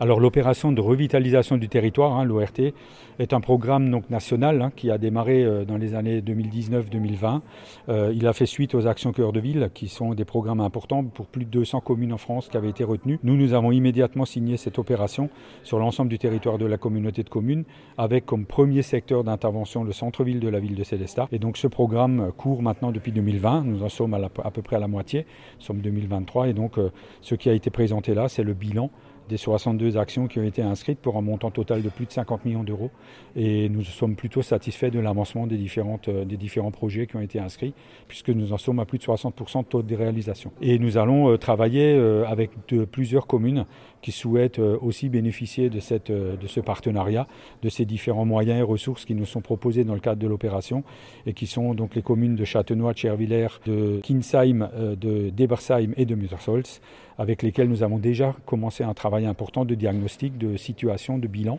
Alors l'opération de revitalisation du territoire, hein, l'ORT, est un programme donc, national hein, qui a démarré euh, dans les années 2019-2020. Euh, il a fait suite aux actions cœur de ville, qui sont des programmes importants pour plus de 200 communes en France qui avaient été retenues. Nous, nous avons immédiatement signé cette opération sur l'ensemble du territoire de la communauté de communes, avec comme premier secteur d'intervention le centre-ville de la ville de Célestat. Et donc ce programme court maintenant depuis 2020. Nous en sommes à, peu près à la moitié. Nous sommes 2023 et donc euh, ce qui a été présenté là, c'est le bilan des 62 actions qui ont été inscrites pour un montant total de plus de 50 millions d'euros. Et nous sommes plutôt satisfaits de l'avancement des, euh, des différents projets qui ont été inscrits, puisque nous en sommes à plus de 60% de taux de réalisation. Et nous allons euh, travailler euh, avec plusieurs communes qui souhaitent aussi bénéficier de, cette, de ce partenariat, de ces différents moyens et ressources qui nous sont proposés dans le cadre de l'opération, et qui sont donc les communes de Châtenois, de Chervillers, de Kinsheim, de Debersheim et de Müttersolz, avec lesquelles nous avons déjà commencé un important de diagnostic, de situation, de bilan